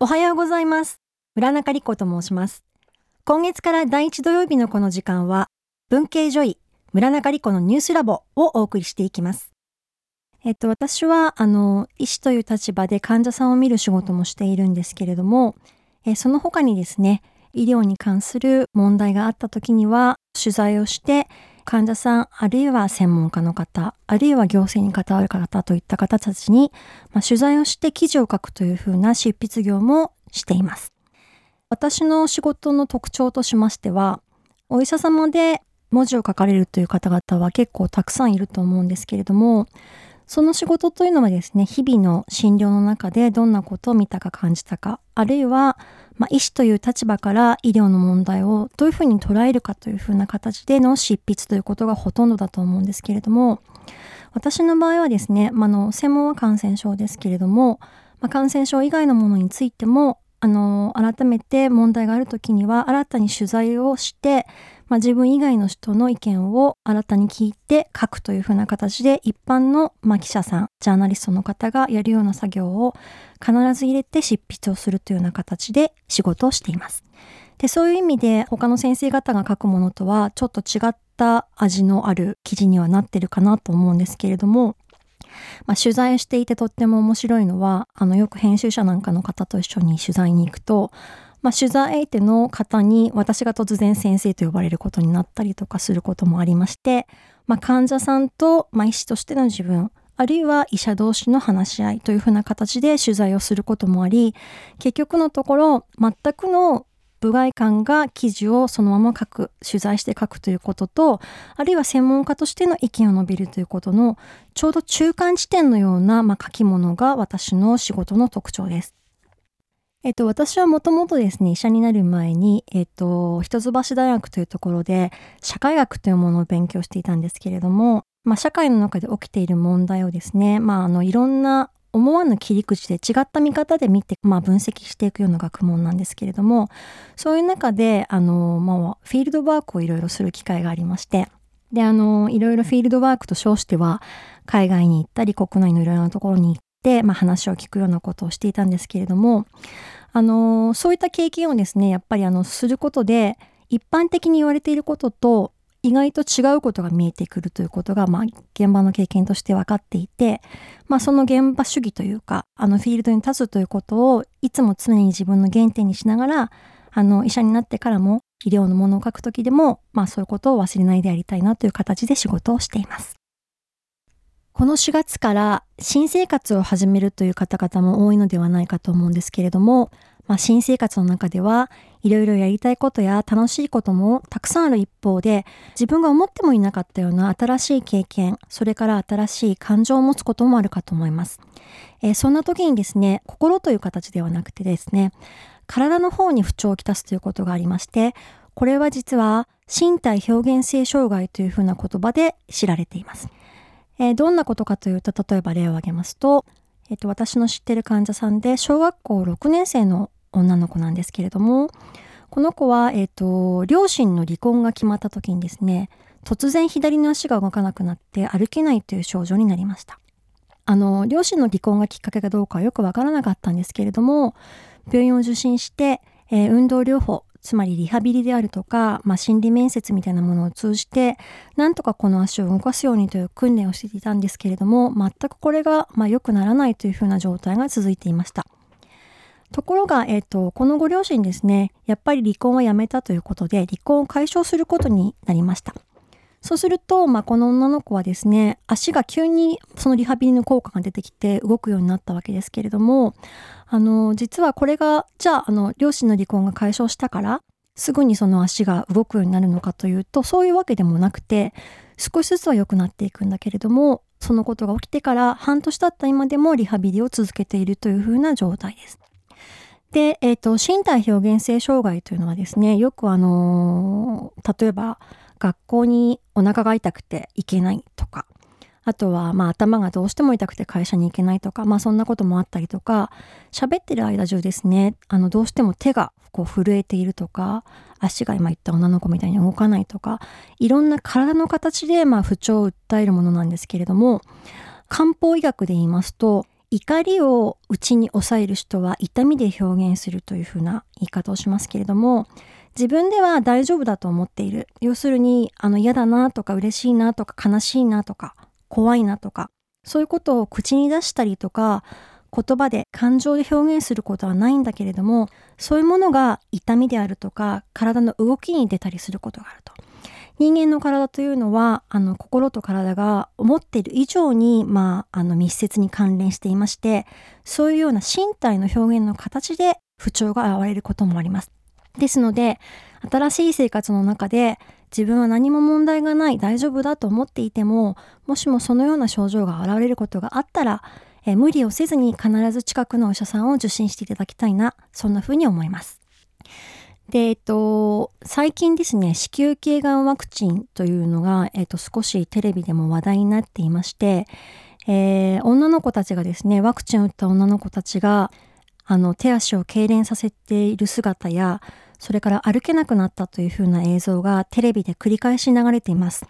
おはようございます。村中理子と申します。今月から第一土曜日のこの時間は、文系女医、村中理子のニュースラボをお送りしていきます。えっと、私は、あの、医師という立場で患者さんを見る仕事もしているんですけれども、えその他にですね、医療に関する問題があった時には、取材をして、患者さん、あるいは専門家の方、あるいは行政に関わる方といった方たちに、まあ、取材をして記事を書くというふうな執筆業もしています。私の仕事の特徴としましては、お医者様で文字を書かれるという方々は結構たくさんいると思うんですけれども、その仕事というのはですね、日々の診療の中でどんなことを見たか感じたか、あるいは、まあ、医師という立場から医療の問題をどういうふうに捉えるかというふうな形での執筆ということがほとんどだと思うんですけれども、私の場合はですね、まあ、の専門は感染症ですけれども、まあ、感染症以外のものについてもあの改めて問題がある時には新たに取材をして、まあ、自分以外の人の意見を新たに聞いて書くというふうな形で一般の、まあ、記者さんジャーナリストの方がやるような作業を必ず入れて執筆をするというような形で仕事をしています。でそういう意味で他の先生方が書くものとはちょっと違った味のある記事にはなってるかなと思うんですけれどもまあ、取材をしていてとっても面白いのはあのよく編集者なんかの方と一緒に取材に行くと、まあ、取材相手の方に私が突然先生と呼ばれることになったりとかすることもありまして、まあ、患者さんと、まあ、医師としての自分あるいは医者同士の話し合いというふうな形で取材をすることもあり結局のところ全くの部外観が記事をそのまま書く取材して書くということとあるいは専門家としての意見を述べるということのちょうど中間地点のような、まあ、書き物が私の仕事の特徴です。えっと、私はもともとですね、医者になる前に、えっと、一橋大学というところで、社会学というものを勉強していたんですけれども、まあ、社会の中で起きている問題をですね、まあ、あの、いろんな思わぬ切り口で違った見方で見て、まあ、分析していくような学問なんですけれどもそういう中であの、まあ、フィールドワークをいろいろする機会がありましてであのいろいろフィールドワークと称しては海外に行ったり国内のいろいろなところに行って、まあ、話を聞くようなことをしていたんですけれどもあのそういった経験をですねやっぱりあのすることで一般的に言われていることと意外と違うことが見えてくるということが、まあ、現場の経験として分かっていて、まあ、その現場主義というかあのフィールドに立つということをいつも常に自分の原点にしながらあの医者になってからも医療のものを書く時でも、まあ、そういうことを忘れないでやりたいなという形で仕事をしています。この4月から新生活を始めるという方々も多いのではないかと思うんですけれども、まあ、新生活の中ではいろいろやりたいことや楽しいこともたくさんある一方で自分が思ってもいなかったような新しい経験それから新しい感情を持つこともあるかと思います、えー、そんな時にですね心という形ではなくてですね体の方に不調をきたすということがありましてこれは実は身体表現性障害というふうな言葉で知られています、えー、どんなことかというと例えば例を挙げますとえっと、私の知ってる患者さんで小学校6年生の女の子なんですけれどもこの子は、えっと、両親の離婚が決まった時にですね突然左の足が動かなくなって歩けないという症状になりましたあの両親の離婚がきっかけかどうかはよくわからなかったんですけれども病院を受診して、えー、運動療法つまりリハビリであるとか、まあ、心理面接みたいなものを通じてなんとかこの足を動かすようにという訓練をしていたんですけれども全くこれが、まあ、良くならないというふうな状態が続いていました。ところが、えっ、ー、と、このご両親ですね、やっぱり離婚はやめたということで、離婚を解消することになりました。そうすると、まあ、この女の子はですね、足が急にそのリハビリの効果が出てきて動くようになったわけですけれども、あの、実はこれが、じゃあ、あの、両親の離婚が解消したから、すぐにその足が動くようになるのかというと、そういうわけでもなくて、少しずつは良くなっていくんだけれども、そのことが起きてから半年経った今でもリハビリを続けているというふうな状態です。で、え、ー、と、身体表現性障害というのはですね、よくあのー、例えば学校にお腹が痛くて行けないとか、あとはまあ頭がどうしても痛くて会社に行けないとか、まあそんなこともあったりとか、喋ってる間中ですね、あのどうしても手がこう震えているとか、足が今言った女の子みたいに動かないとか、いろんな体の形でまあ不調を訴えるものなんですけれども、漢方医学で言いますと、怒りを内に抑える人は痛みで表現するというふうな言い方をしますけれども自分では大丈夫だと思っている要するにあの嫌だなとか嬉しいなとか悲しいなとか怖いなとかそういうことを口に出したりとか言葉で感情で表現することはないんだけれどもそういうものが痛みであるとか体の動きに出たりすることがあると。人間の体というのはあの心と体が思っている以上に、まあ、あの密接に関連していましてそういうような身体の表現の形で不調が現れることもあります。ですので新しい生活の中で自分は何も問題がない大丈夫だと思っていてももしもそのような症状が現れることがあったらえ無理をせずに必ず近くのお医者さんを受診していただきたいなそんな風に思います。で、えっと、最近ですね、子宮頸がんワクチンというのが、えっと、少しテレビでも話題になっていまして、えー、女の子たちがですね、ワクチンを打った女の子たちが、あの、手足を痙攣させている姿や、それから歩けなくなったというふうな映像がテレビで繰り返し流れています。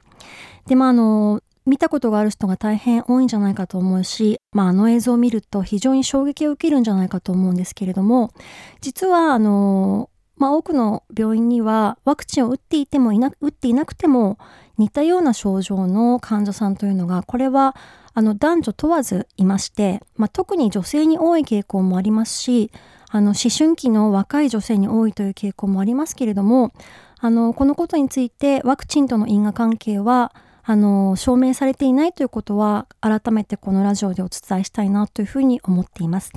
で、まあ、あの、見たことがある人が大変多いんじゃないかと思うし、まあ、あの映像を見ると非常に衝撃を受けるんじゃないかと思うんですけれども、実は、あの、まあ、多くの病院にはワクチンを打っていてもいな打っていなくても似たような症状の患者さんというのがこれはあの男女問わずいまして、まあ、特に女性に多い傾向もありますしあの思春期の若い女性に多いという傾向もありますけれどもあのこのことについてワクチンとの因果関係はあの証明されていないということは改めてこのラジオでお伝えしたいなというふうに思っています。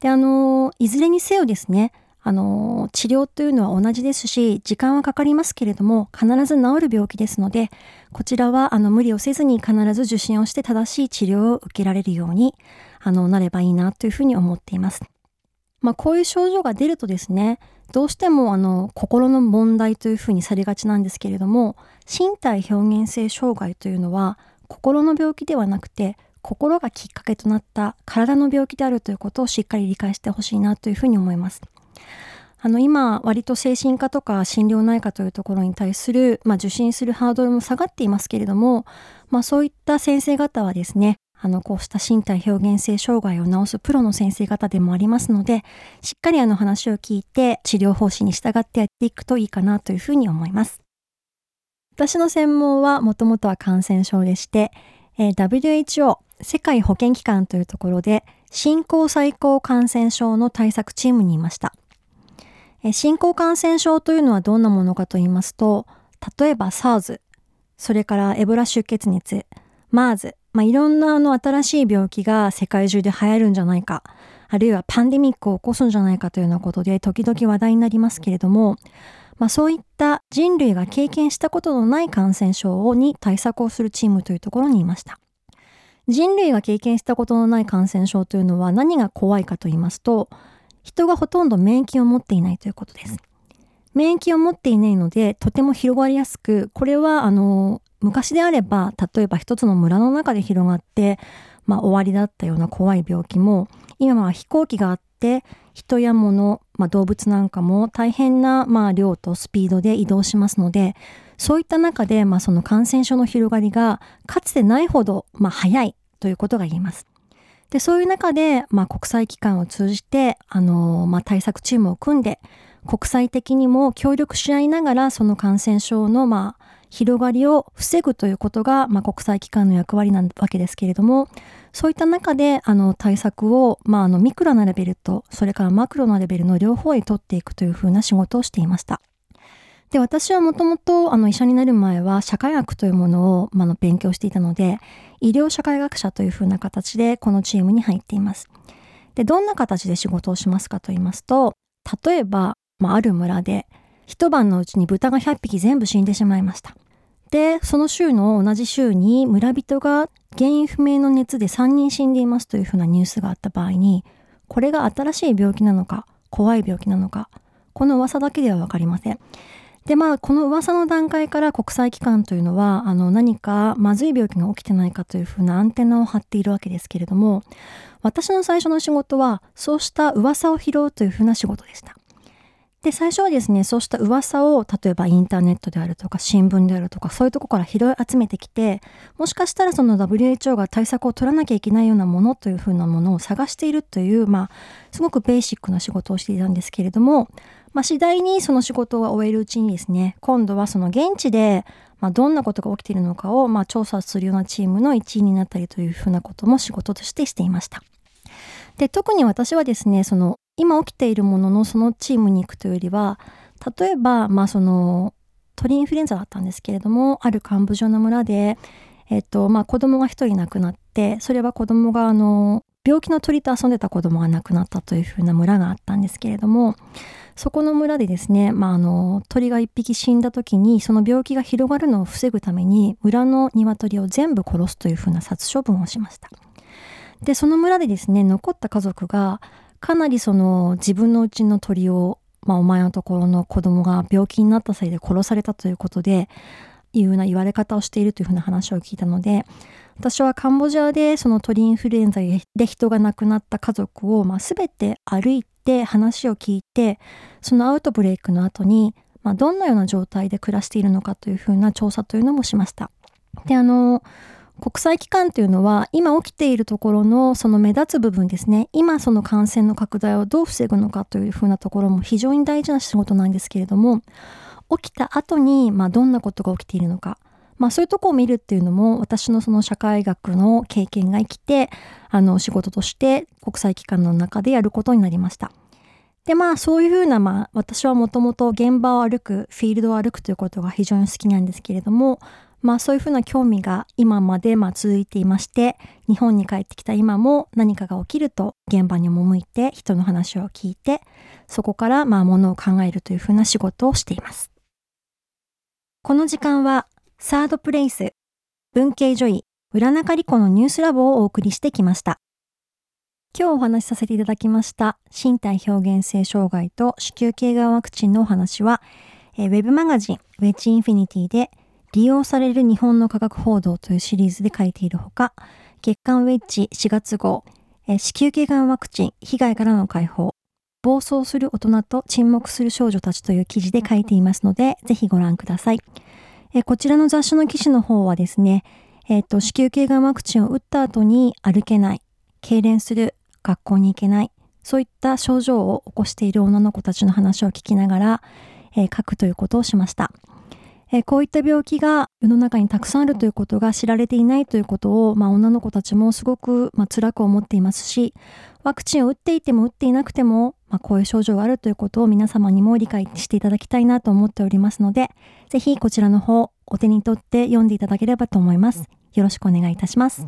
であのいずれにせよですねあの治療というのは同じですし時間はかかりますけれども必ず治る病気ですのでこちらはあの無理をせずに必ず受診をして正しい治療を受けられるようにあのなればいいなというふうに思っています。まあ、こういう症状が出るとですねどうしてもあの心の問題というふうにされがちなんですけれども身体表現性障害というのは心の病気ではなくて心がきっかけとなった体の病気であるということをしっかり理解してほしいなというふうに思います。あの今割と精神科とか心療内科というところに対する、まあ、受診するハードルも下がっていますけれども、まあ、そういった先生方はですね。あのこうした身体表現性障害を治すプロの先生方でもありますのでしっかりあの話を聞いて治療方針に従ってやっていくといいかなというふうに思います。私の専門はもともとは感染症でして、えー、WHO 世界保健機関というところで新興最高感染症の対策チームにいました。新興感染症というのはどんなものかと言いますと、例えば SARS、それからエボラ出血熱、MERS、まあ、いろんなあの新しい病気が世界中で流行るんじゃないか、あるいはパンデミックを起こすんじゃないかというようなことで時々話題になりますけれども、まあ、そういった人類が経験したことのない感染症に対策をするチームというところにいました。人類が経験したことのない感染症というのは何が怖いかと言いますと、人がほとんど免疫を持っていないということです。免疫を持っていないのでとても広がりやすくこれはあの昔であれば例えば一つの村の中で広がって、まあ、終わりだったような怖い病気も今は飛行機があって人や物、まあ、動物なんかも大変な、まあ、量とスピードで移動しますのでそういった中で、まあ、その感染症の広がりがかつてないほど、まあ、早いということが言えます。で、そういう中で、まあ、国際機関を通じて、あの、まあ、対策チームを組んで、国際的にも協力し合いながら、その感染症の、まあ、広がりを防ぐということが、まあ、国際機関の役割なわけですけれども、そういった中で、あの、対策を、まあ、あの、ミクロなレベルと、それからマクロなレベルの両方へ取っていくというふうな仕事をしていました。で、私はもともと、医者になる前は、社会学というものを、まあ、の勉強していたので、医療社会学者というふうな形で、このチームに入っています。で、どんな形で仕事をしますかと言いますと、例えば、まあ、ある村で、一晩のうちに豚が100匹全部死んでしまいました。で、その週の同じ週に村人が原因不明の熱で3人死んでいますというふうなニュースがあった場合に、これが新しい病気なのか、怖い病気なのか、この噂だけではわかりません。でまあこの噂の段階から国際機関というのはあの何かまずい病気が起きてないかというふうなアンテナを張っているわけですけれども私の最初の仕事はそうした噂を拾うというふうな仕事でした。で、最初はですね、そうした噂を、例えばインターネットであるとか、新聞であるとか、そういうとこから拾い集めてきて、もしかしたらその WHO が対策を取らなきゃいけないようなものというふうなものを探しているという、まあ、すごくベーシックな仕事をしていたんですけれども、まあ、次第にその仕事を終えるうちにですね、今度はその現地で、まあ、どんなことが起きているのかを、まあ、調査するようなチームの一員になったりというふうなことも仕事としてしていました。で、特に私はですね、その今起きているもののそのチームに行くというよりは、例えば、まあその鳥インフルエンザだったんですけれども、あるカンボジアの村で、えっと、まあ子供が一人亡くなって、それは子供があの、病気の鳥と遊んでた子供が亡くなったというふうな村があったんですけれども、そこの村でですね、まあ、あの鳥が一匹死んだ時にその病気が広がるのを防ぐために村の鶏を全部殺すというふうな殺処分をしました。でその村でですね残った家族がかなりその自分のうちの鳥を、まあ、お前のところの子供が病気になったせいで殺されたということでいうような言われ方をしているというふうな話を聞いたので私はカンボジアでその鳥インフルエンザで人が亡くなった家族を、まあ、全て歩いて話を聞いてそのアウトブレイクの後に、まあ、どんなような状態で暮らしているのかというふうな調査というのもしました。であの国際機関というのは今起きているところのその目立つ部分ですね今その感染の拡大をどう防ぐのかというふうなところも非常に大事な仕事なんですけれども起きた後にまあどんなことが起きているのかまあそういうとこを見るっていうのも私のその社会学の経験が生きてあの仕事として国際機関の中でやることになりました。でまあそういうふうなまあ私はもともと現場を歩くフィールドを歩くということが非常に好きなんですけれどもまあそういうふうな興味が今までま続いていまして日本に帰ってきた今も何かが起きると現場に赴いて人の話を聞いてそこからまあものを考えるというふうな仕事をしています。この時間はサードプレイス文系女医浦中理子のニュースラボをお送りしてきました。今日お話しさせていただきました身体表現性障害と子宮頸がんワクチンのお話は、えー、ウェブマガジンウェッジインフィニティで利用される日本の科学報道というシリーズで書いているほか、月刊ウェッジ4月号、子宮頸がんワクチン被害からの解放、暴走する大人と沈黙する少女たちという記事で書いていますので、ぜひご覧ください。こちらの雑誌の記事の方はですね、えっ、と、子宮頸がんワクチンを打った後に歩けない、痙攣する、学校に行けない、そういった症状を起こしている女の子たちの話を聞きながら、えー、書くということをしました。えこういった病気が世の中にたくさんあるということが知られていないということを、まあ、女の子たちもすごく、まあ、辛く思っていますしワクチンを打っていても打っていなくても、まあ、こういう症状があるということを皆様にも理解していただきたいなと思っておりますのでぜひこちらの方お手に取って読んでいただければと思います。よろしくお願いいたします。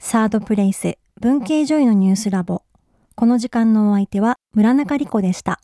サードプレイス文系女医のニュースラボ。この時間のお相手は村中理子でした。